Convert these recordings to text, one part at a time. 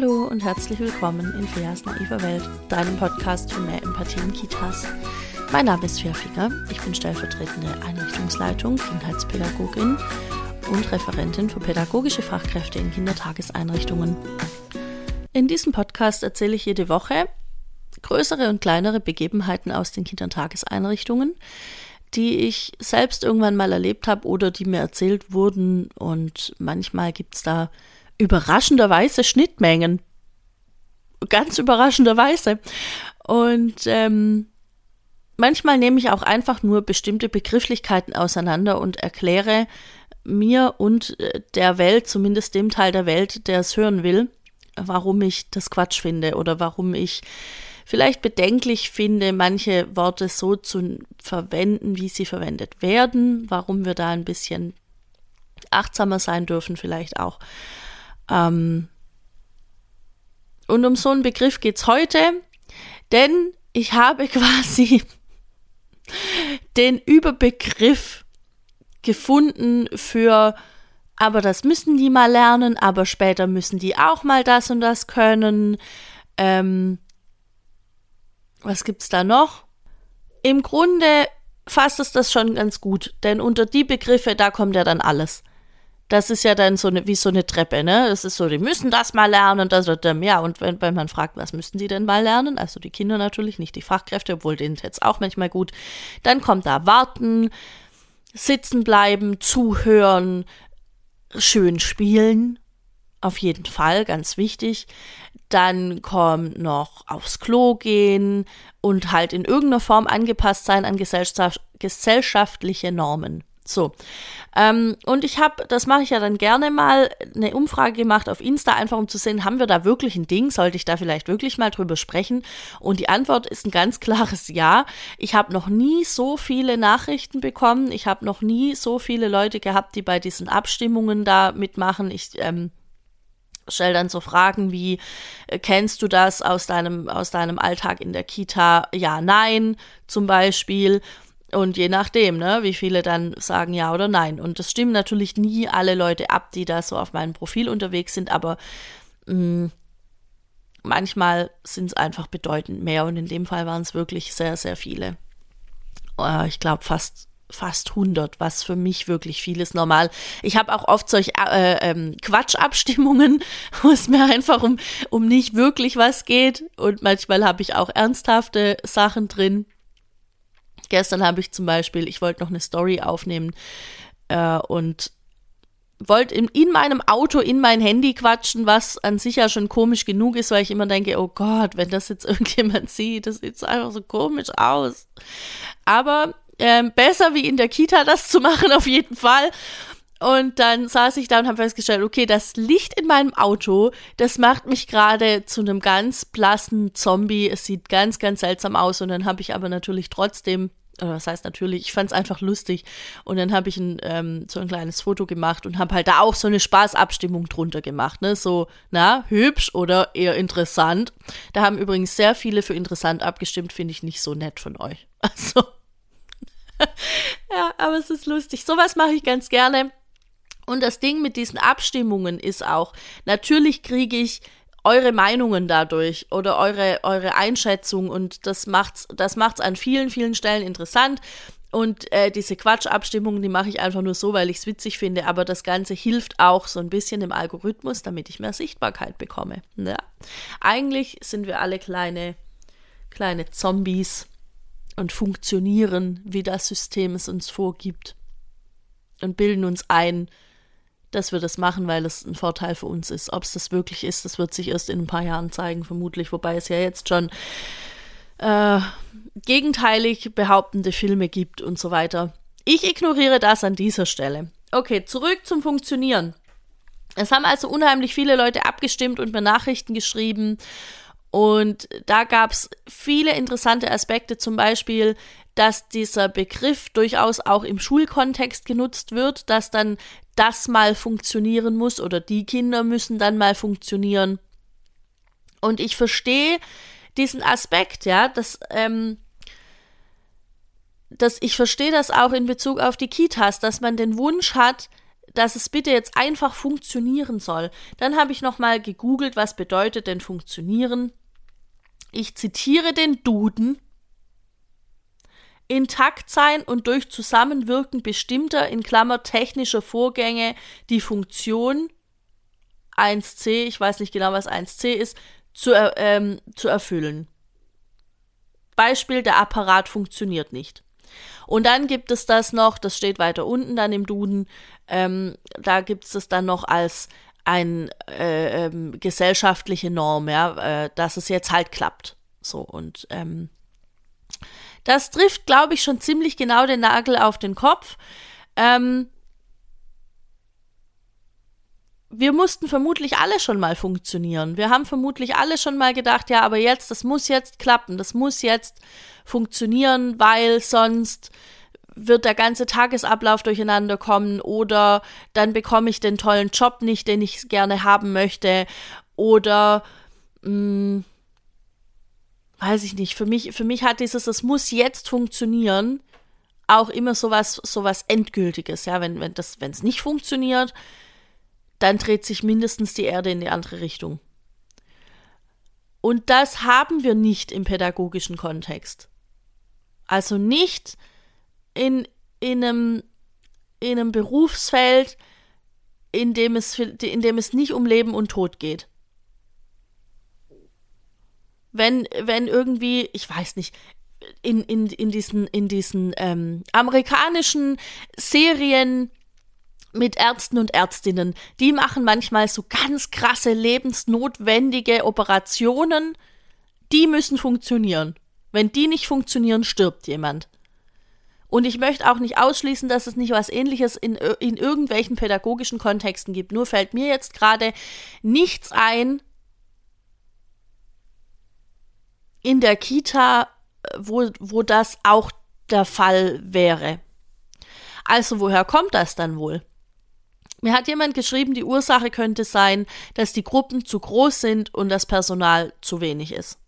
Hallo und herzlich willkommen in Feas naiver Welt, deinem Podcast für mehr Empathie in Kitas. Mein Name ist Fia Finger, ich bin stellvertretende Einrichtungsleitung, Kindheitspädagogin und Referentin für pädagogische Fachkräfte in Kindertageseinrichtungen. In diesem Podcast erzähle ich jede Woche größere und kleinere Begebenheiten aus den Kindertageseinrichtungen, die ich selbst irgendwann mal erlebt habe oder die mir erzählt wurden und manchmal gibt es da überraschenderweise Schnittmengen. Ganz überraschenderweise. Und ähm, manchmal nehme ich auch einfach nur bestimmte Begrifflichkeiten auseinander und erkläre mir und äh, der Welt, zumindest dem Teil der Welt, der es hören will, warum ich das Quatsch finde oder warum ich vielleicht bedenklich finde, manche Worte so zu verwenden, wie sie verwendet werden, warum wir da ein bisschen achtsamer sein dürfen, vielleicht auch. Ähm, und um so einen Begriff geht es heute, denn ich habe quasi den Überbegriff gefunden für, aber das müssen die mal lernen, aber später müssen die auch mal das und das können. Ähm, was gibt's da noch? Im Grunde fasst es das schon ganz gut, denn unter die Begriffe, da kommt ja dann alles das ist ja dann so eine, wie so eine Treppe, ne? Das ist so, die müssen das mal lernen und das dann, ja, und wenn, wenn man fragt, was müssten die denn mal lernen? Also die Kinder natürlich, nicht die Fachkräfte, obwohl denen jetzt auch manchmal gut. Dann kommt da warten, sitzen bleiben, zuhören, schön spielen. Auf jeden Fall, ganz wichtig. Dann kommt noch aufs Klo gehen und halt in irgendeiner Form angepasst sein an gesellschaftliche Normen. So. Ähm, und ich habe, das mache ich ja dann gerne mal, eine Umfrage gemacht auf Insta, einfach um zu sehen, haben wir da wirklich ein Ding? Sollte ich da vielleicht wirklich mal drüber sprechen? Und die Antwort ist ein ganz klares Ja. Ich habe noch nie so viele Nachrichten bekommen. Ich habe noch nie so viele Leute gehabt, die bei diesen Abstimmungen da mitmachen. Ich ähm, stell dann so Fragen wie, äh, kennst du das aus deinem, aus deinem Alltag in der Kita? Ja, nein, zum Beispiel. Und je nachdem, ne, wie viele dann sagen ja oder nein. Und das stimmen natürlich nie alle Leute ab, die da so auf meinem Profil unterwegs sind, aber mh, mm, manchmal sind es einfach bedeutend mehr. Und in dem Fall waren es wirklich sehr, sehr viele. Äh, ich glaube fast fast 100, was für mich wirklich viel ist normal. Ich habe auch oft solche äh, ähm, Quatschabstimmungen, wo es mir einfach um, um nicht wirklich was geht. Und manchmal habe ich auch ernsthafte Sachen drin. Gestern habe ich zum Beispiel, ich wollte noch eine Story aufnehmen äh, und wollte in, in, meinem Auto in mein Handy quatschen, was an sich ja schon komisch genug ist, weil ich immer denke, oh Gott, wenn das jetzt irgendjemand sieht, das sieht einfach so komisch aus. Aber ähm, besser wie in der Kita das zu machen, auf jeden Fall. Und dann saß ich da und habe festgestellt, okay, das Licht in meinem Auto, das macht mich gerade zu einem ganz blassen Zombie. Es sieht ganz, ganz seltsam aus. Und dann habe ich aber natürlich trotzdem oder was heißt natürlich, ich fand es einfach lustig. Und dann habe ich ein, ähm, so ein kleines Foto gemacht und habe halt da auch so eine Spaßabstimmung drunter gemacht. Ne? So, na, hübsch oder eher interessant. Da haben übrigens sehr viele für interessant abgestimmt, finde ich nicht so nett von euch. Also, ja, aber es ist lustig. Sowas mache ich ganz gerne. Und das Ding mit diesen Abstimmungen ist auch, natürlich kriege ich eure Meinungen dadurch oder eure, eure Einschätzung und das macht's, das macht's an vielen, vielen Stellen interessant. Und äh, diese Quatschabstimmungen, die mache ich einfach nur so, weil ich es witzig finde, aber das Ganze hilft auch so ein bisschen im Algorithmus, damit ich mehr Sichtbarkeit bekomme. Ja. Eigentlich sind wir alle kleine, kleine Zombies und funktionieren, wie das System es uns vorgibt. Und bilden uns ein, dass wir das machen, weil es ein Vorteil für uns ist. Ob es das wirklich ist, das wird sich erst in ein paar Jahren zeigen, vermutlich. Wobei es ja jetzt schon äh, gegenteilig behauptende Filme gibt und so weiter. Ich ignoriere das an dieser Stelle. Okay, zurück zum Funktionieren. Es haben also unheimlich viele Leute abgestimmt und mir Nachrichten geschrieben. Und da gab es viele interessante Aspekte, zum Beispiel, dass dieser Begriff durchaus auch im Schulkontext genutzt wird, dass dann das mal funktionieren muss oder die Kinder müssen dann mal funktionieren. Und ich verstehe diesen Aspekt, ja, dass, ähm, dass ich verstehe das auch in Bezug auf die Kitas, dass man den Wunsch hat, dass es bitte jetzt einfach funktionieren soll. Dann habe ich nochmal gegoogelt, was bedeutet denn funktionieren. Ich zitiere den Duden. Intakt sein und durch Zusammenwirken bestimmter, in Klammer technischer Vorgänge, die Funktion 1c, ich weiß nicht genau, was 1c ist, zu, ähm, zu erfüllen. Beispiel, der Apparat funktioniert nicht. Und dann gibt es das noch, das steht weiter unten dann im Duden, ähm, da gibt es das dann noch als eine äh, ähm, gesellschaftliche Norm, ja, äh, dass es jetzt halt klappt. So und ähm, das trifft, glaube ich, schon ziemlich genau den Nagel auf den Kopf. Ähm, wir mussten vermutlich alle schon mal funktionieren. Wir haben vermutlich alle schon mal gedacht, ja, aber jetzt, das muss jetzt klappen, das muss jetzt funktionieren, weil sonst wird der ganze Tagesablauf durcheinander kommen oder dann bekomme ich den tollen Job nicht, den ich gerne haben möchte oder mh, hm, weiß ich nicht. Für mich, für mich hat dieses, es muss jetzt funktionieren, auch immer sowas, sowas Endgültiges. Ja, wenn, wenn das, wenn es nicht funktioniert, dann dreht sich mindestens die Erde in die andere Richtung. Und das haben wir nicht im pädagogischen Kontext. Also nicht in, in, einem, in einem Berufsfeld, in dem, es, in dem es nicht um Leben und Tod geht. Wenn, wenn irgendwie, ich weiß nicht, in, in, in diesen, in diesen ähm, amerikanischen Serien mit Ärzten und Ärztinnen. Die machen manchmal so ganz krasse lebensnotwendige Operationen. Die müssen funktionieren. Wenn die nicht funktionieren, stirbt jemand. Und ich möchte auch nicht ausschließen, dass es nicht was ähnliches in, in irgendwelchen pädagogischen Kontexten gibt. Nur fällt mir jetzt gerade nichts ein in der Kita, wo, wo das auch der Fall wäre. Also woher kommt das dann wohl? Mir hat jemand geschrieben, die Ursache könnte sein, dass die Gruppen zu groß sind und das Personal zu wenig ist.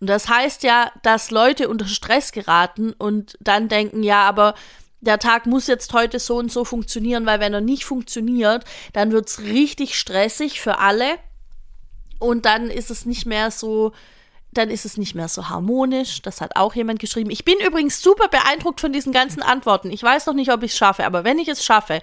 Und das heißt ja, dass Leute unter Stress geraten und dann denken, ja, aber der Tag muss jetzt heute so und so funktionieren, weil wenn er nicht funktioniert, dann wird es richtig stressig für alle und dann ist es nicht mehr so, dann ist es nicht mehr so harmonisch. Das hat auch jemand geschrieben. Ich bin übrigens super beeindruckt von diesen ganzen Antworten. Ich weiß noch nicht, ob ich es schaffe, aber wenn ich es schaffe,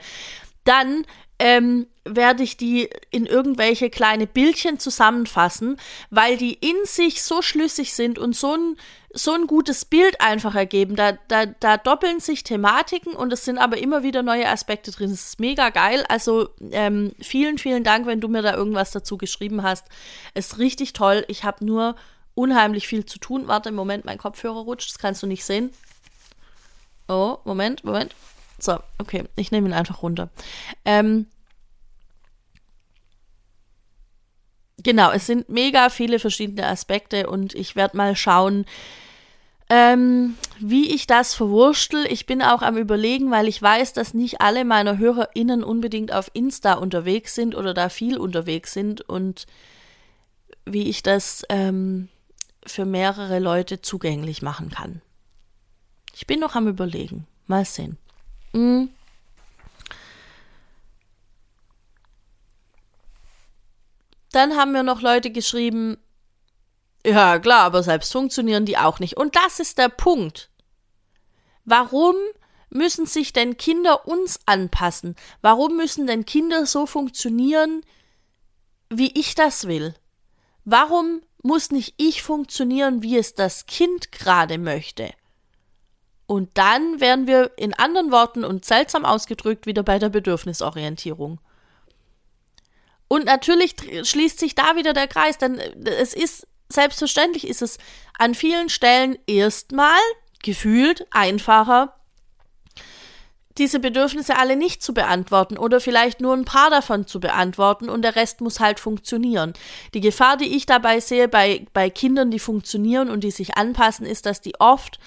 dann ähm, werde ich die in irgendwelche kleine Bildchen zusammenfassen, weil die in sich so schlüssig sind und so ein, so ein gutes Bild einfach ergeben. Da, da, da doppeln sich Thematiken und es sind aber immer wieder neue Aspekte drin. Es ist mega geil. Also ähm, vielen, vielen Dank, wenn du mir da irgendwas dazu geschrieben hast. Es ist richtig toll. Ich habe nur unheimlich viel zu tun. Warte, im Moment, mein Kopfhörer rutscht. Das kannst du nicht sehen. Oh, Moment, Moment. So, okay, ich nehme ihn einfach runter. Ähm, genau, es sind mega viele verschiedene Aspekte und ich werde mal schauen, ähm, wie ich das verwurschtel. Ich bin auch am Überlegen, weil ich weiß, dass nicht alle meiner HörerInnen unbedingt auf Insta unterwegs sind oder da viel unterwegs sind und wie ich das ähm, für mehrere Leute zugänglich machen kann. Ich bin noch am Überlegen. Mal sehen. Mhm. Dann haben mir noch Leute geschrieben, ja klar, aber selbst funktionieren die auch nicht. Und das ist der Punkt. Warum müssen sich denn Kinder uns anpassen? Warum müssen denn Kinder so funktionieren, wie ich das will? Warum muss nicht ich funktionieren, wie es das Kind gerade möchte? Und dann wären wir in anderen Worten und seltsam ausgedrückt wieder bei der Bedürfnisorientierung. Und natürlich schließt sich da wieder der Kreis, denn äh, es ist, selbstverständlich ist es an vielen Stellen erstmal gefühlt einfacher, diese Bedürfnisse alle nicht zu beantworten oder vielleicht nur ein paar davon zu beantworten und der Rest muss halt funktionieren. Die Gefahr, die ich dabei sehe bei, bei Kindern, die funktionieren und die sich anpassen, ist, dass die oft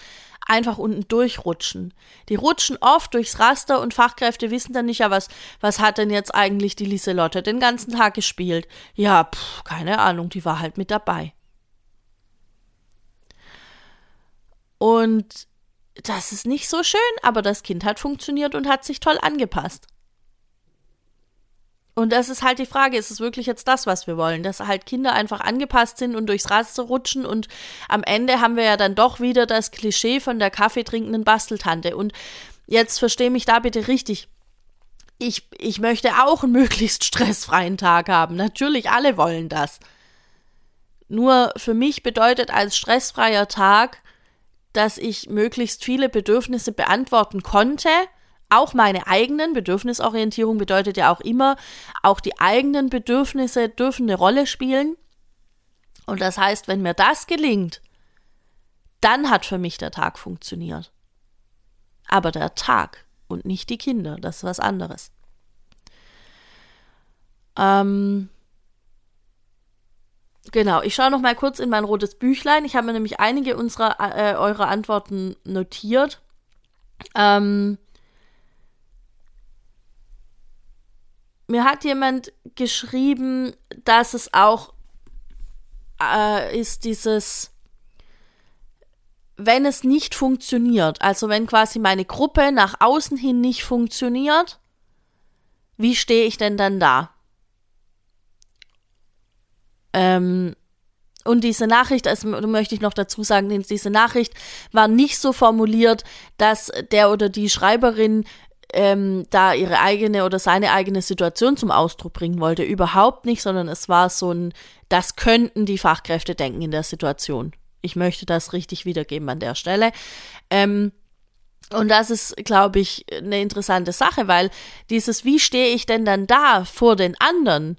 einfach unten durchrutschen. Die rutschen oft durchs Raster und Fachkräfte wissen dann nicht, ja, was, was hat denn jetzt eigentlich die Lieselotte den ganzen Tag gespielt? Ja, pff, keine Ahnung, die war halt mit dabei. Und das ist nicht so schön, aber das Kind hat funktioniert und hat sich toll angepasst. Und das ist halt die Frage, ist es wirklich jetzt das, was wir wollen? Dass halt Kinder einfach angepasst sind und durchs Raster rutschen und am Ende haben wir ja dann doch wieder das Klischee von der kaffeetrinkenden Basteltante. Und jetzt verstehe mich da bitte richtig. Ich, ich möchte auch einen möglichst stressfreien Tag haben. Natürlich, alle wollen das. Nur für mich bedeutet als stressfreier Tag, dass ich möglichst viele Bedürfnisse beantworten konnte, auch meine eigenen. Bedürfnisorientierung bedeutet ja auch immer, auch die eigenen Bedürfnisse dürfen eine Rolle spielen. Und das heißt, wenn mir das gelingt, dann hat für mich der Tag funktioniert. Aber der Tag und nicht die Kinder, das ist was anderes. Ähm, genau, ich schaue noch mal kurz in mein rotes Büchlein. Ich habe mir nämlich einige unserer äh, eurer Antworten notiert. Ähm, mir hat jemand geschrieben, dass es auch äh, ist dieses, wenn es nicht funktioniert, also wenn quasi meine Gruppe nach außen hin nicht funktioniert, wie stehe ich denn dann da? Ähm, und diese Nachricht, also möchte ich noch dazu sagen, diese Nachricht war nicht so formuliert, dass der oder die Schreiberin ähm, da ihre eigene oder seine eigene Situation zum Ausdruck bringen wollte. Überhaupt nicht, sondern es war so ein, das könnten die Fachkräfte denken in der Situation. Ich möchte das richtig wiedergeben an der Stelle. Ähm, und das ist, glaube ich, eine interessante Sache, weil dieses, wie stehe ich denn dann da vor den anderen?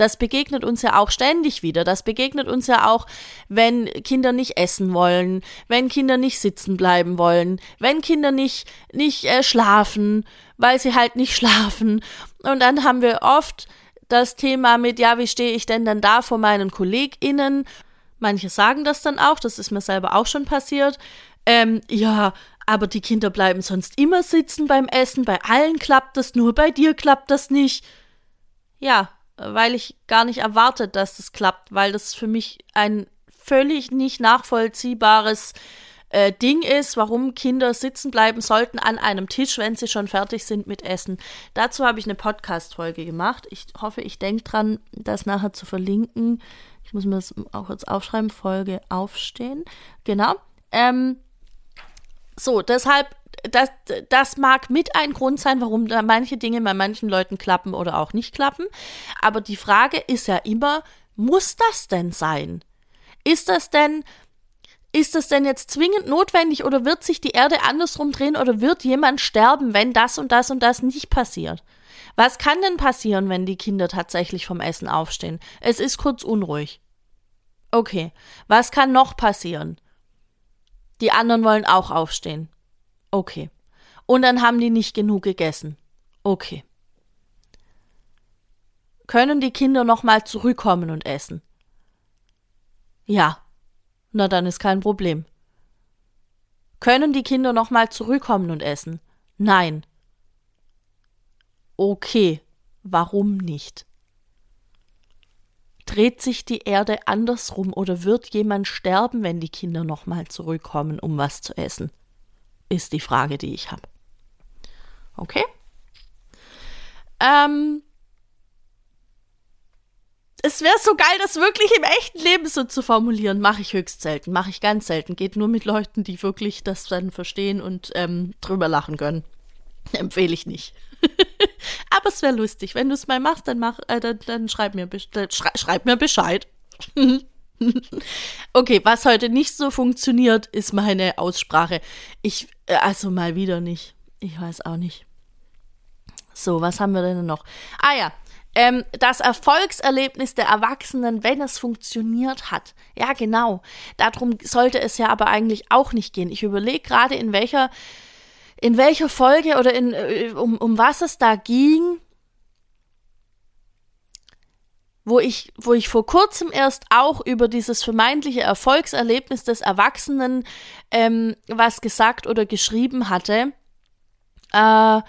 Das begegnet uns ja auch ständig wieder. Das begegnet uns ja auch, wenn Kinder nicht essen wollen, wenn Kinder nicht sitzen bleiben wollen, wenn Kinder nicht, nicht äh, schlafen, weil sie halt nicht schlafen. Und dann haben wir oft das Thema mit, ja, wie stehe ich denn dann da vor meinen KollegInnen? Manche sagen das dann auch, das ist mir selber auch schon passiert. Ähm, ja, aber die Kinder bleiben sonst immer sitzen beim Essen, bei allen klappt das, nur bei dir klappt das nicht. Ja, weil ich gar nicht erwartet, dass das klappt, weil das für mich ein völlig nicht nachvollziehbares äh, Ding ist, warum Kinder sitzen bleiben sollten an einem Tisch, wenn sie schon fertig sind mit Essen. Dazu habe ich eine Podcast-Folge gemacht. Ich hoffe, ich denke dran, das nachher zu verlinken. Ich muss mir das auch jetzt aufschreiben, Folge aufstehen. Genau. Ähm, so, deshalb das, das mag mit ein Grund sein, warum da manche Dinge bei manchen Leuten klappen oder auch nicht klappen. Aber die Frage ist ja immer, muss das denn sein? Ist das denn, ist das denn jetzt zwingend notwendig oder wird sich die Erde andersrum drehen oder wird jemand sterben, wenn das und das und das nicht passiert? Was kann denn passieren, wenn die Kinder tatsächlich vom Essen aufstehen? Es ist kurz unruhig. Okay, was kann noch passieren? Die anderen wollen auch aufstehen. Okay. Und dann haben die nicht genug gegessen. Okay. Können die Kinder noch mal zurückkommen und essen? Ja. Na dann ist kein Problem. Können die Kinder noch mal zurückkommen und essen? Nein. Okay. Warum nicht? Dreht sich die Erde andersrum oder wird jemand sterben, wenn die Kinder noch mal zurückkommen, um was zu essen? Ist die Frage, die ich habe. Okay? Ähm, es wäre so geil, das wirklich im echten Leben so zu formulieren. Mache ich höchst selten, mache ich ganz selten. Geht nur mit Leuten, die wirklich das dann verstehen und ähm, drüber lachen können. Empfehle ich nicht. Aber es wäre lustig. Wenn du es mal machst, dann, mach, äh, dann, dann schreib, mir, schrei, schreib mir Bescheid. okay, was heute nicht so funktioniert, ist meine Aussprache. Ich, äh, also mal wieder nicht. Ich weiß auch nicht. So, was haben wir denn noch? Ah ja, ähm, das Erfolgserlebnis der Erwachsenen, wenn es funktioniert hat. Ja, genau. Darum sollte es ja aber eigentlich auch nicht gehen. Ich überlege gerade, in welcher, in welcher Folge oder in, äh, um, um was es da ging wo ich, wo ich vor kurzem erst auch über dieses vermeintliche Erfolgserlebnis des Erwachsenen ähm, was gesagt oder geschrieben hatte, äh,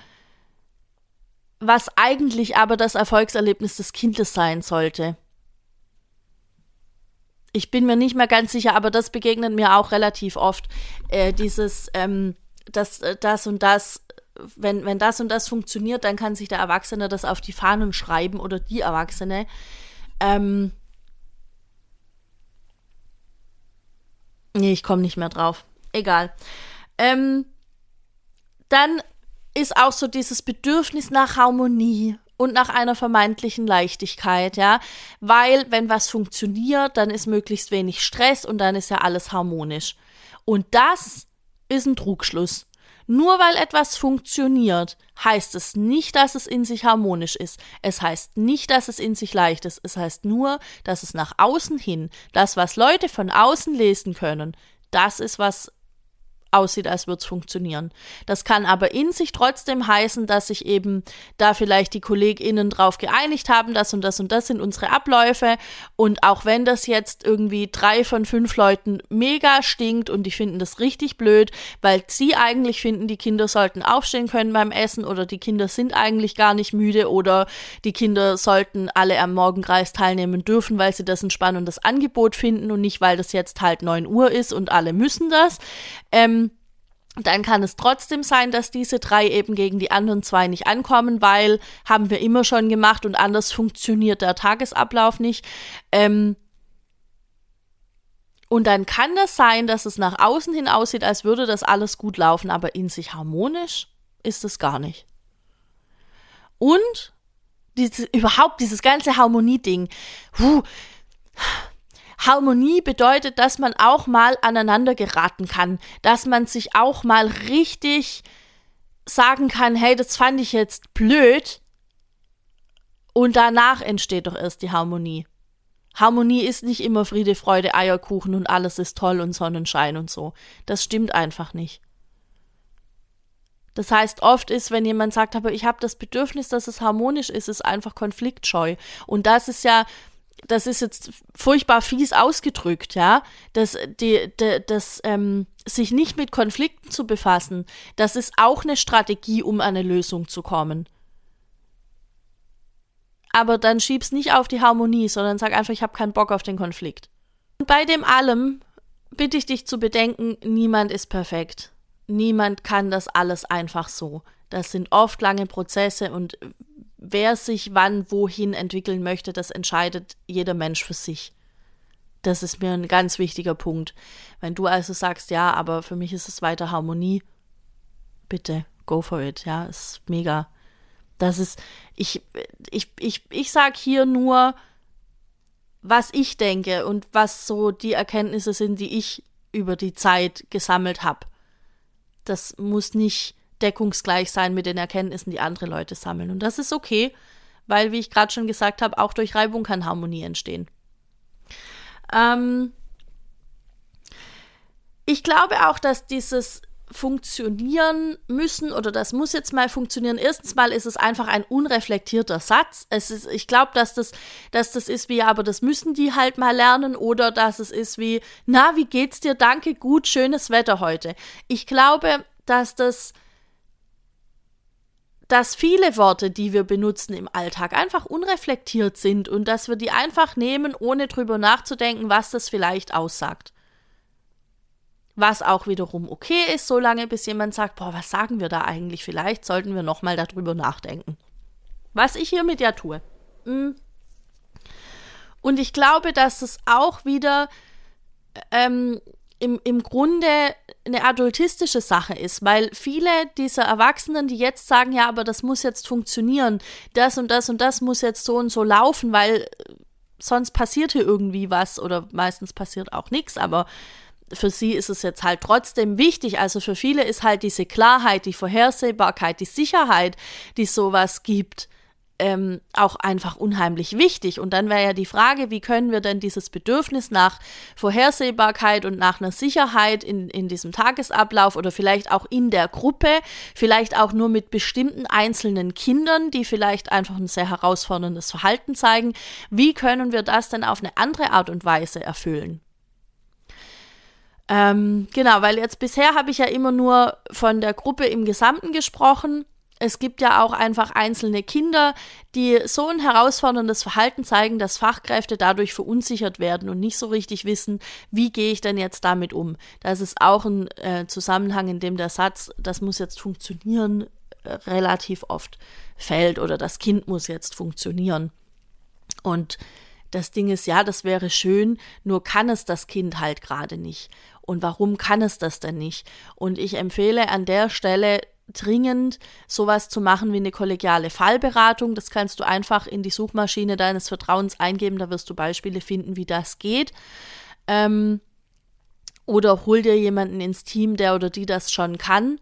was eigentlich aber das Erfolgserlebnis des Kindes sein sollte. Ich bin mir nicht mehr ganz sicher, aber das begegnet mir auch relativ oft. Äh, dieses, ähm, das, das und das wenn, wenn das und das funktioniert, dann kann sich der Erwachsene das auf die Fahnen schreiben oder die Erwachsene. Ähm, nee, ich komme nicht mehr drauf. Egal. Ähm, dann ist auch so dieses Bedürfnis nach Harmonie und nach einer vermeintlichen Leichtigkeit, ja, weil wenn was funktioniert, dann ist möglichst wenig Stress und dann ist ja alles harmonisch. Und das ist ein Trugschluss. Nur weil etwas funktioniert, heißt es nicht, dass es in sich harmonisch ist. Es heißt nicht, dass es in sich leicht ist. Es heißt nur, dass es nach außen hin, das, was Leute von außen lesen können, das ist, was aussieht, als würde es funktionieren. Das kann aber in sich trotzdem heißen, dass sich eben da vielleicht die KollegInnen drauf geeinigt haben, das und das und das sind unsere Abläufe. Und auch wenn das jetzt irgendwie drei von fünf Leuten mega stinkt und die finden das richtig blöd, weil sie eigentlich finden, die Kinder sollten aufstehen können beim Essen oder die Kinder sind eigentlich gar nicht müde oder die Kinder sollten alle am Morgenkreis teilnehmen dürfen, weil sie das ein spannendes Angebot finden und nicht, weil das jetzt halt neun Uhr ist und alle müssen das. Ähm, dann kann es trotzdem sein, dass diese drei eben gegen die anderen zwei nicht ankommen, weil haben wir immer schon gemacht und anders funktioniert der Tagesablauf nicht. Ähm und dann kann das sein, dass es nach außen hin aussieht, als würde das alles gut laufen, aber in sich harmonisch ist es gar nicht. Und diese, überhaupt dieses ganze Harmonie-Ding. Harmonie bedeutet, dass man auch mal aneinander geraten kann, dass man sich auch mal richtig sagen kann, hey, das fand ich jetzt blöd. Und danach entsteht doch erst die Harmonie. Harmonie ist nicht immer Friede, Freude, Eierkuchen und alles ist toll und Sonnenschein und so. Das stimmt einfach nicht. Das heißt, oft ist, wenn jemand sagt, aber ich habe das Bedürfnis, dass es harmonisch ist, ist einfach konfliktscheu. Und das ist ja das ist jetzt furchtbar fies ausgedrückt, ja, dass die, die, das ähm, sich nicht mit Konflikten zu befassen, das ist auch eine Strategie, um an eine Lösung zu kommen. Aber dann schieb's nicht auf die Harmonie, sondern sag einfach, ich habe keinen Bock auf den Konflikt. Und bei dem allem bitte ich dich zu bedenken, niemand ist perfekt. Niemand kann das alles einfach so. Das sind oft lange Prozesse und wer sich wann wohin entwickeln möchte, das entscheidet jeder Mensch für sich. Das ist mir ein ganz wichtiger Punkt. Wenn du also sagst, ja, aber für mich ist es weiter Harmonie, bitte, go for it, ja, ist mega. Das ist, ich, ich, ich, ich sag hier nur, was ich denke und was so die Erkenntnisse sind, die ich über die Zeit gesammelt habe. Das muss nicht deckungsgleich sein mit den Erkenntnissen, die andere Leute sammeln. Und das ist okay, weil, wie ich gerade schon gesagt habe, auch durch Reibung kann Harmonie entstehen. Ähm ich glaube auch, dass dieses funktionieren müssen oder das muss jetzt mal funktionieren. Erstens mal ist es einfach ein unreflektierter Satz. Es ist, ich glaube, dass das, dass das ist wie, aber das müssen die halt mal lernen oder dass es ist wie, na, wie geht's dir? Danke, gut, schönes Wetter heute. Ich glaube, dass das dass viele Worte, die wir benutzen im Alltag, einfach unreflektiert sind und dass wir die einfach nehmen, ohne drüber nachzudenken, was das vielleicht aussagt. Was auch wiederum okay ist, solange bis jemand sagt, boah, was sagen wir da eigentlich? Vielleicht sollten wir nochmal darüber nachdenken. Was ich hiermit ja tue. Hm. Und ich glaube, dass es auch wieder ähm, im, im Grunde eine adultistische Sache ist, weil viele dieser Erwachsenen, die jetzt sagen, ja, aber das muss jetzt funktionieren, das und das und das muss jetzt so und so laufen, weil sonst passiert hier irgendwie was oder meistens passiert auch nichts, aber für sie ist es jetzt halt trotzdem wichtig. Also für viele ist halt diese Klarheit, die Vorhersehbarkeit, die Sicherheit, die sowas gibt, ähm, auch einfach unheimlich wichtig. Und dann wäre ja die Frage, wie können wir denn dieses Bedürfnis nach Vorhersehbarkeit und nach einer Sicherheit in, in diesem Tagesablauf oder vielleicht auch in der Gruppe, vielleicht auch nur mit bestimmten einzelnen Kindern, die vielleicht einfach ein sehr herausforderndes Verhalten zeigen, wie können wir das denn auf eine andere Art und Weise erfüllen? Ähm, genau, weil jetzt bisher habe ich ja immer nur von der Gruppe im Gesamten gesprochen es gibt ja auch einfach einzelne Kinder, die so ein herausforderndes Verhalten zeigen, dass Fachkräfte dadurch verunsichert werden und nicht so richtig wissen, wie gehe ich denn jetzt damit um. Das ist auch ein äh, Zusammenhang, in dem der Satz, das muss jetzt funktionieren, relativ oft fällt oder das Kind muss jetzt funktionieren. Und das Ding ist, ja, das wäre schön, nur kann es das Kind halt gerade nicht. Und warum kann es das denn nicht? Und ich empfehle an der Stelle dringend sowas zu machen wie eine kollegiale Fallberatung. Das kannst du einfach in die Suchmaschine deines Vertrauens eingeben, da wirst du Beispiele finden, wie das geht. Ähm, oder hol dir jemanden ins Team, der oder die das schon kann.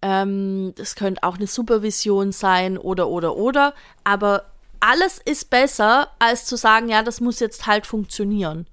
Ähm, das könnte auch eine Supervision sein oder oder oder. Aber alles ist besser, als zu sagen, ja, das muss jetzt halt funktionieren.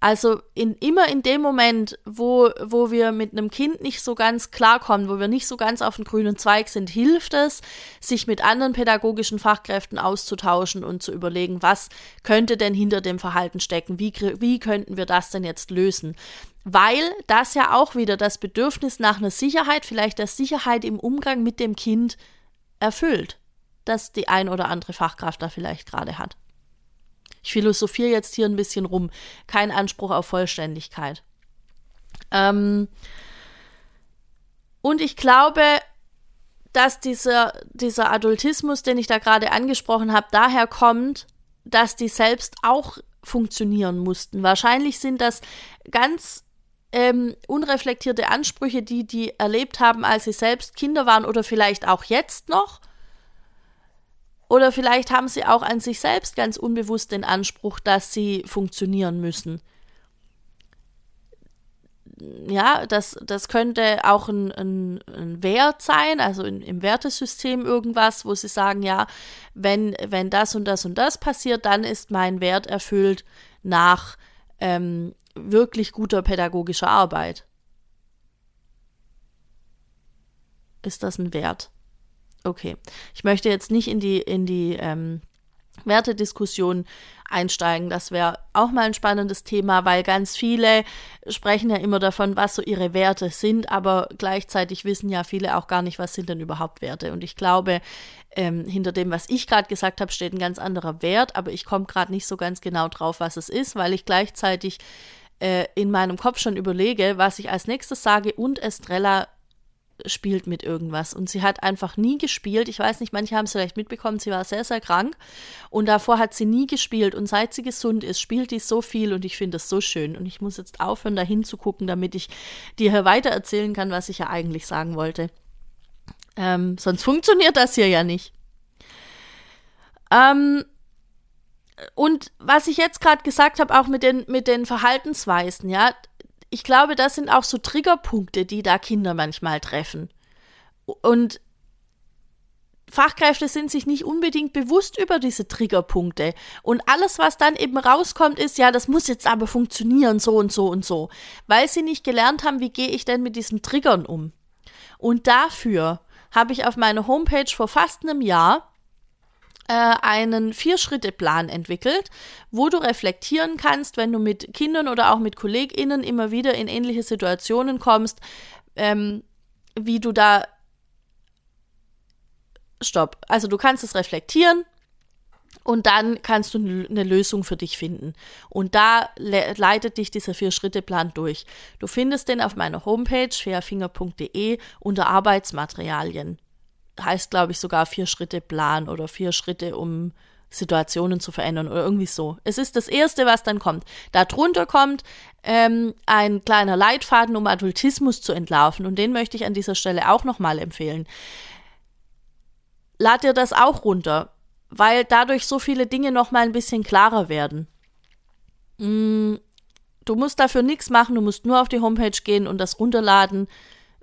Also in, immer in dem Moment, wo, wo wir mit einem Kind nicht so ganz klarkommen, wo wir nicht so ganz auf dem grünen Zweig sind, hilft es, sich mit anderen pädagogischen Fachkräften auszutauschen und zu überlegen, was könnte denn hinter dem Verhalten stecken, wie, wie könnten wir das denn jetzt lösen. Weil das ja auch wieder das Bedürfnis nach einer Sicherheit, vielleicht der Sicherheit im Umgang mit dem Kind erfüllt, das die ein oder andere Fachkraft da vielleicht gerade hat. Ich philosophiere jetzt hier ein bisschen rum. Kein Anspruch auf Vollständigkeit. Ähm und ich glaube, dass dieser, dieser Adultismus, den ich da gerade angesprochen habe, daher kommt, dass die selbst auch funktionieren mussten. Wahrscheinlich sind das ganz ähm, unreflektierte Ansprüche, die die erlebt haben, als sie selbst Kinder waren oder vielleicht auch jetzt noch oder vielleicht haben sie auch an sich selbst ganz unbewusst den Anspruch, dass sie funktionieren müssen. Ja, das, das könnte auch ein, ein, ein Wert sein, also in, im Wertesystem irgendwas, wo sie sagen, ja, wenn, wenn das und das und das passiert, dann ist mein Wert erfüllt nach ähm, wirklich guter pädagogischer Arbeit. Ist das ein Wert? Okay. Ich möchte jetzt nicht in die, in die ähm, Wertediskussion einsteigen. Das wäre auch mal ein spannendes Thema, weil ganz viele sprechen ja immer davon, was so ihre Werte sind, aber gleichzeitig wissen ja viele auch gar nicht, was sind denn überhaupt Werte. Und ich glaube, ähm, hinter dem, was ich gerade gesagt habe, steht ein ganz anderer Wert, aber ich komme gerade nicht so ganz genau drauf, was es ist, weil ich gleichzeitig äh, in meinem Kopf schon überlege, was ich als nächstes sage und Estrella spielt mit irgendwas. Und sie hat einfach nie gespielt. Ich weiß nicht, manche haben es vielleicht mitbekommen, sie war sehr, sehr krank. Und davor hat sie nie gespielt. Und seit sie gesund ist, spielt die so viel und ich finde es so schön. Und ich muss jetzt aufhören, da hinzugucken, damit ich dir hier weiter erzählen kann, was ich ja eigentlich sagen wollte. Ähm, sonst funktioniert das hier ja nicht. Ähm, und was ich jetzt gerade gesagt habe, auch mit den, mit den Verhaltensweisen, ja, ich glaube, das sind auch so Triggerpunkte, die da Kinder manchmal treffen. Und Fachkräfte sind sich nicht unbedingt bewusst über diese Triggerpunkte. Und alles, was dann eben rauskommt, ist, ja, das muss jetzt aber funktionieren, so und so und so. Weil sie nicht gelernt haben, wie gehe ich denn mit diesen Triggern um. Und dafür habe ich auf meiner Homepage vor fast einem Jahr äh, einen Vier-Schritte-Plan entwickelt, wo du reflektieren kannst, wenn du mit Kindern oder auch mit KollegInnen immer wieder in ähnliche Situationen kommst, ähm, wie du da. Stopp. Also du kannst es reflektieren, und dann kannst du eine Lösung für dich finden. Und da le leitet dich dieser Vier-Schritte-Plan durch. Du findest den auf meiner Homepage fairfinger.de unter Arbeitsmaterialien heißt, glaube ich, sogar vier Schritte Plan oder vier Schritte, um Situationen zu verändern oder irgendwie so. Es ist das Erste, was dann kommt. Darunter kommt ähm, ein kleiner Leitfaden, um Adultismus zu entlarven und den möchte ich an dieser Stelle auch nochmal empfehlen. Lad dir das auch runter, weil dadurch so viele Dinge nochmal ein bisschen klarer werden. Mm, du musst dafür nichts machen, du musst nur auf die Homepage gehen und das runterladen,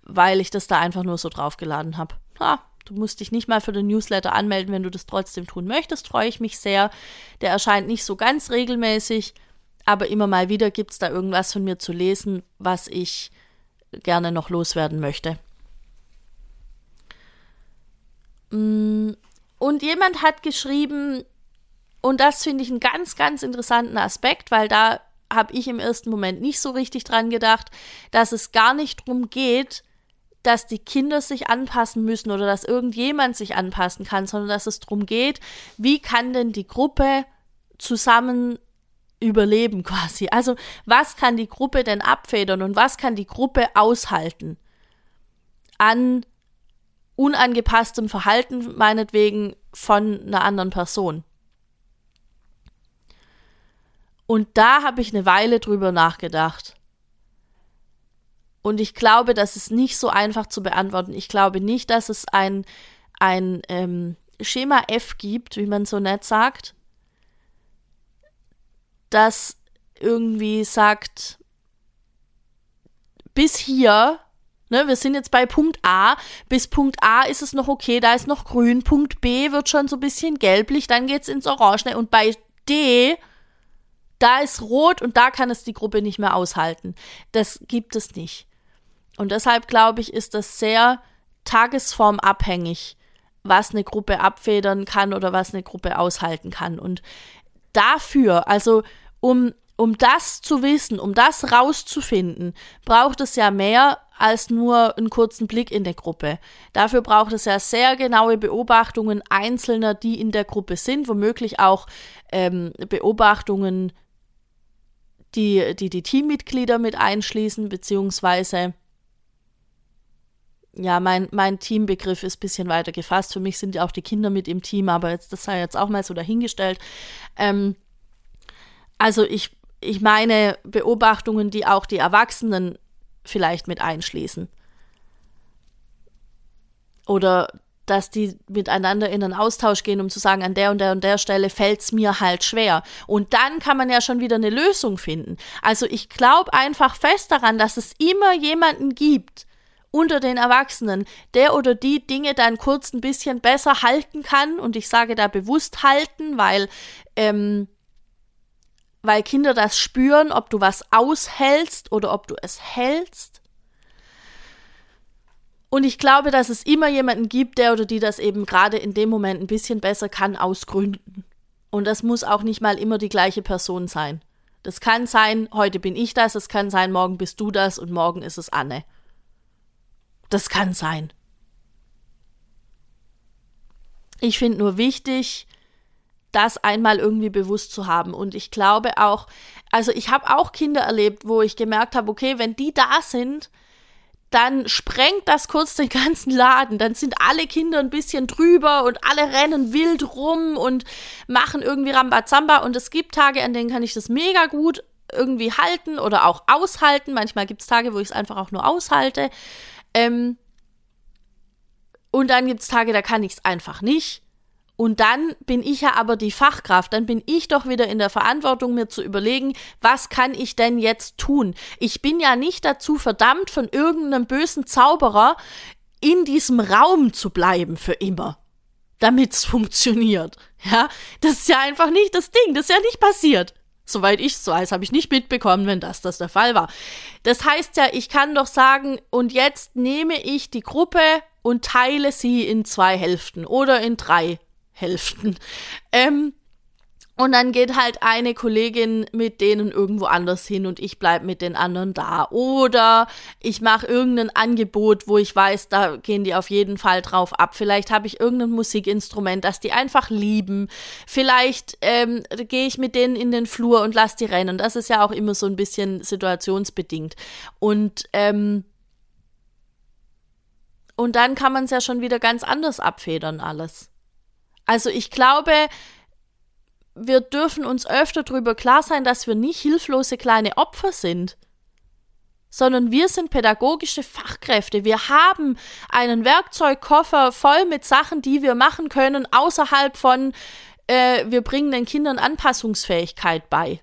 weil ich das da einfach nur so draufgeladen habe. Ha, Du musst dich nicht mal für den Newsletter anmelden, wenn du das trotzdem tun möchtest, freue ich mich sehr. Der erscheint nicht so ganz regelmäßig, aber immer mal wieder gibt es da irgendwas von mir zu lesen, was ich gerne noch loswerden möchte. Mm, und jemand hat geschrieben, und das finde ich einen ganz, ganz interessanten Aspekt, weil da habe ich im ersten Moment nicht so richtig dran gedacht, dass es gar nicht darum geht, dass die Kinder sich anpassen müssen oder dass irgendjemand sich anpassen kann, sondern dass es darum geht, wie kann denn die Gruppe zusammen überleben quasi. Also was kann die Gruppe denn abfedern und was kann die Gruppe aushalten an unangepasstem Verhalten meinetwegen von einer anderen Person. Und da habe ich eine Weile drüber nachgedacht. Und ich glaube, das ist nicht so einfach zu beantworten. Ich glaube nicht, dass es ein, ein ähm, Schema F gibt, wie man so nett sagt, das irgendwie sagt, bis hier Ne, wir sind jetzt bei Punkt A. Bis Punkt A ist es noch okay, da ist noch grün. Punkt B wird schon so ein bisschen gelblich, dann geht es ins Orange. Und bei D, da ist rot und da kann es die Gruppe nicht mehr aushalten. Das gibt es nicht. Und deshalb glaube ich, ist das sehr tagesformabhängig, was eine Gruppe abfedern kann oder was eine Gruppe aushalten kann. Und dafür, also um um das zu wissen, um das rauszufinden, braucht es ja mehr als nur einen kurzen Blick in der Gruppe. Dafür braucht es ja sehr genaue Beobachtungen Einzelner, die in der Gruppe sind, womöglich auch ähm, Beobachtungen, die, die die Teammitglieder mit einschließen, beziehungsweise ja, mein, mein Teambegriff ist ein bisschen weiter gefasst. Für mich sind ja auch die Kinder mit im Team, aber jetzt, das sei jetzt auch mal so dahingestellt. Ähm, also ich ich meine Beobachtungen, die auch die Erwachsenen vielleicht mit einschließen. Oder dass die miteinander in einen Austausch gehen, um zu sagen, an der und der und der Stelle fällt es mir halt schwer. Und dann kann man ja schon wieder eine Lösung finden. Also ich glaube einfach fest daran, dass es immer jemanden gibt unter den Erwachsenen, der oder die Dinge dann kurz ein bisschen besser halten kann. Und ich sage da bewusst halten, weil ähm, weil Kinder das spüren, ob du was aushältst oder ob du es hältst. Und ich glaube, dass es immer jemanden gibt, der oder die das eben gerade in dem Moment ein bisschen besser kann aus Gründen. Und das muss auch nicht mal immer die gleiche Person sein. Das kann sein, heute bin ich das, es kann sein, morgen bist du das und morgen ist es Anne. Das kann sein. Ich finde nur wichtig, das einmal irgendwie bewusst zu haben. Und ich glaube auch, also ich habe auch Kinder erlebt, wo ich gemerkt habe, okay, wenn die da sind, dann sprengt das kurz den ganzen Laden. Dann sind alle Kinder ein bisschen drüber und alle rennen wild rum und machen irgendwie Rambazamba. Und es gibt Tage, an denen kann ich das mega gut irgendwie halten oder auch aushalten. Manchmal gibt es Tage, wo ich es einfach auch nur aushalte. Ähm und dann gibt es Tage, da kann ich es einfach nicht. Und dann bin ich ja aber die Fachkraft, dann bin ich doch wieder in der Verantwortung, mir zu überlegen, was kann ich denn jetzt tun? Ich bin ja nicht dazu verdammt, von irgendeinem bösen Zauberer in diesem Raum zu bleiben für immer, damit es funktioniert. Ja, das ist ja einfach nicht das Ding, das ist ja nicht passiert. Soweit ich es weiß, habe ich nicht mitbekommen, wenn das das der Fall war. Das heißt ja, ich kann doch sagen, und jetzt nehme ich die Gruppe und teile sie in zwei Hälften oder in drei Hälften. Ähm, und dann geht halt eine Kollegin mit denen irgendwo anders hin und ich bleib mit den anderen da. Oder ich mache irgendein Angebot, wo ich weiß, da gehen die auf jeden Fall drauf ab. Vielleicht habe ich irgendein Musikinstrument, das die einfach lieben. Vielleicht ähm, gehe ich mit denen in den Flur und lass die rennen. Das ist ja auch immer so ein bisschen situationsbedingt. Und ähm, und dann kann man es ja schon wieder ganz anders abfedern alles. Also ich glaube, wir dürfen uns öfter darüber klar sein, dass wir nicht hilflose kleine Opfer sind, sondern wir sind pädagogische Fachkräfte. Wir haben einen Werkzeugkoffer voll mit Sachen, die wir machen können, außerhalb von, äh, wir bringen den Kindern Anpassungsfähigkeit bei.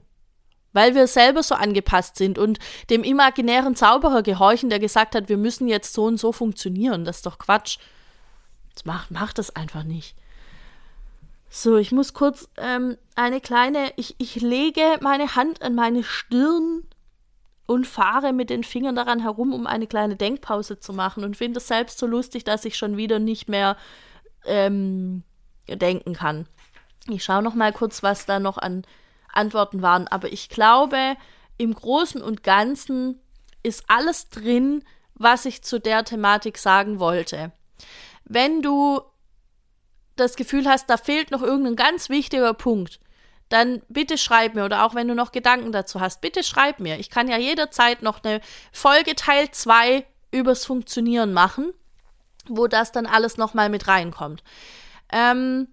Weil wir selber so angepasst sind und dem imaginären Zauberer gehorchen, der gesagt hat, wir müssen jetzt so und so funktionieren. Das ist doch Quatsch. Das macht, macht das einfach nicht. So, ich muss kurz ähm, eine kleine, ich, ich lege meine Hand an meine Stirn und fahre mit den Fingern daran herum, um eine kleine Denkpause zu machen und finde es selbst so lustig, dass ich schon wieder nicht mehr ähm, denken kann. Ich schaue noch mal kurz, was da noch an Antworten waren, aber ich glaube, im Großen und Ganzen ist alles drin, was ich zu der Thematik sagen wollte. Wenn du das Gefühl hast, da fehlt noch irgendein ganz wichtiger Punkt, dann bitte schreib mir oder auch wenn du noch Gedanken dazu hast, bitte schreib mir. Ich kann ja jederzeit noch eine Folge Teil 2 übers Funktionieren machen. wo das dann alles nochmal mit reinkommt. Ähm,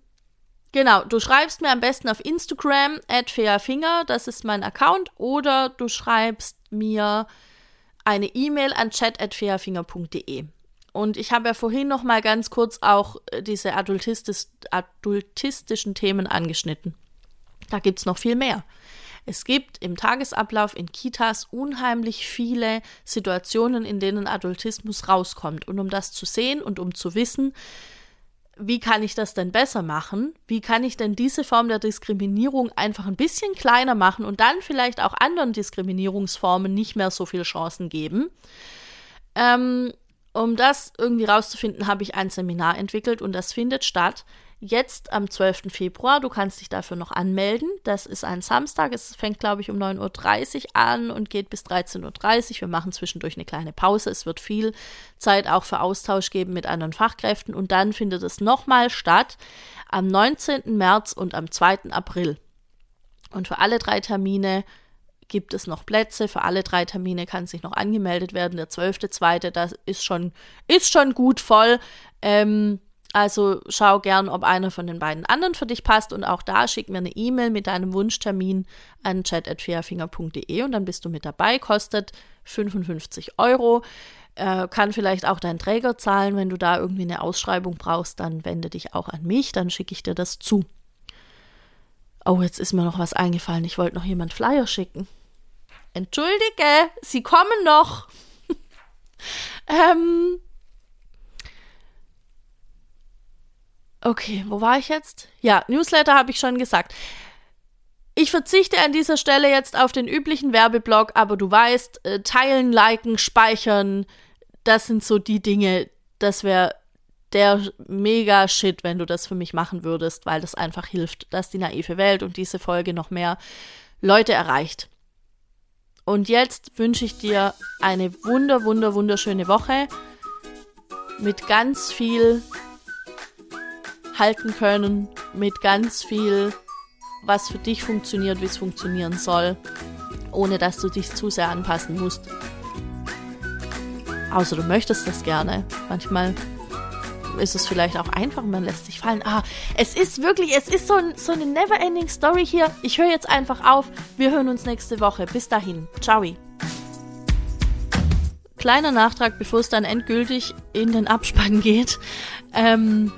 genau, du schreibst mir am besten auf Instagram at Finger, das ist mein Account, oder du schreibst mir eine E-Mail an chat.fairfinger.de. Und ich habe ja vorhin noch mal ganz kurz auch äh, diese adultistis adultistischen Themen angeschnitten. Da gibt es noch viel mehr. Es gibt im Tagesablauf in Kitas unheimlich viele Situationen, in denen Adultismus rauskommt. Und um das zu sehen und um zu wissen, wie kann ich das denn besser machen? Wie kann ich denn diese Form der Diskriminierung einfach ein bisschen kleiner machen und dann vielleicht auch anderen Diskriminierungsformen nicht mehr so viele Chancen geben? Ähm, um das irgendwie rauszufinden, habe ich ein Seminar entwickelt und das findet statt jetzt am 12. Februar. Du kannst dich dafür noch anmelden. Das ist ein Samstag. Es fängt, glaube ich, um 9.30 Uhr an und geht bis 13.30 Uhr. Wir machen zwischendurch eine kleine Pause. Es wird viel Zeit auch für Austausch geben mit anderen Fachkräften. Und dann findet es nochmal statt am 19. März und am 2. April. Und für alle drei Termine gibt es noch Plätze. Für alle drei Termine kann sich noch angemeldet werden. Der 12.2. das ist schon, ist schon gut voll. Ähm, also schau gern, ob einer von den beiden anderen für dich passt und auch da schick mir eine E-Mail mit deinem Wunschtermin an chat.fairfinger.de und dann bist du mit dabei. Kostet 55 Euro. Äh, kann vielleicht auch dein Träger zahlen. Wenn du da irgendwie eine Ausschreibung brauchst, dann wende dich auch an mich, dann schicke ich dir das zu. Oh, jetzt ist mir noch was eingefallen. Ich wollte noch jemand Flyer schicken. Entschuldige, sie kommen noch. ähm, Okay, wo war ich jetzt? Ja, Newsletter habe ich schon gesagt. Ich verzichte an dieser Stelle jetzt auf den üblichen Werbeblock, aber du weißt, äh, teilen, liken, speichern, das sind so die Dinge, das wäre der mega Shit, wenn du das für mich machen würdest, weil das einfach hilft, dass die naive Welt und diese Folge noch mehr Leute erreicht. Und jetzt wünsche ich dir eine wunder, wunder, wunderschöne Woche mit ganz viel halten können mit ganz viel, was für dich funktioniert, wie es funktionieren soll, ohne dass du dich zu sehr anpassen musst. Außer du möchtest das gerne. Manchmal ist es vielleicht auch einfach, man lässt sich fallen. Ah, es ist wirklich, es ist so, so eine never-ending Story hier. Ich höre jetzt einfach auf. Wir hören uns nächste Woche. Bis dahin. Ciao. Kleiner Nachtrag, bevor es dann endgültig in den Abspann geht. Ähm,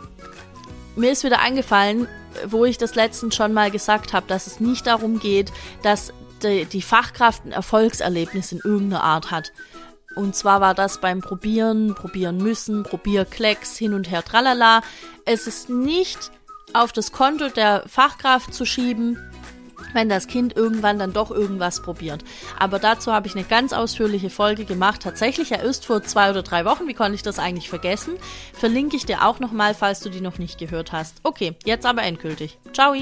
mir ist wieder eingefallen, wo ich das letztens schon mal gesagt habe, dass es nicht darum geht, dass die, die Fachkraft ein Erfolgserlebnis in irgendeiner Art hat. Und zwar war das beim Probieren, Probieren müssen, Probierklecks, hin und her, tralala. Es ist nicht auf das Konto der Fachkraft zu schieben, wenn das Kind irgendwann dann doch irgendwas probiert. Aber dazu habe ich eine ganz ausführliche Folge gemacht. Tatsächlich erst vor zwei oder drei Wochen. Wie konnte ich das eigentlich vergessen? Verlinke ich dir auch nochmal, falls du die noch nicht gehört hast. Okay, jetzt aber endgültig. Ciao!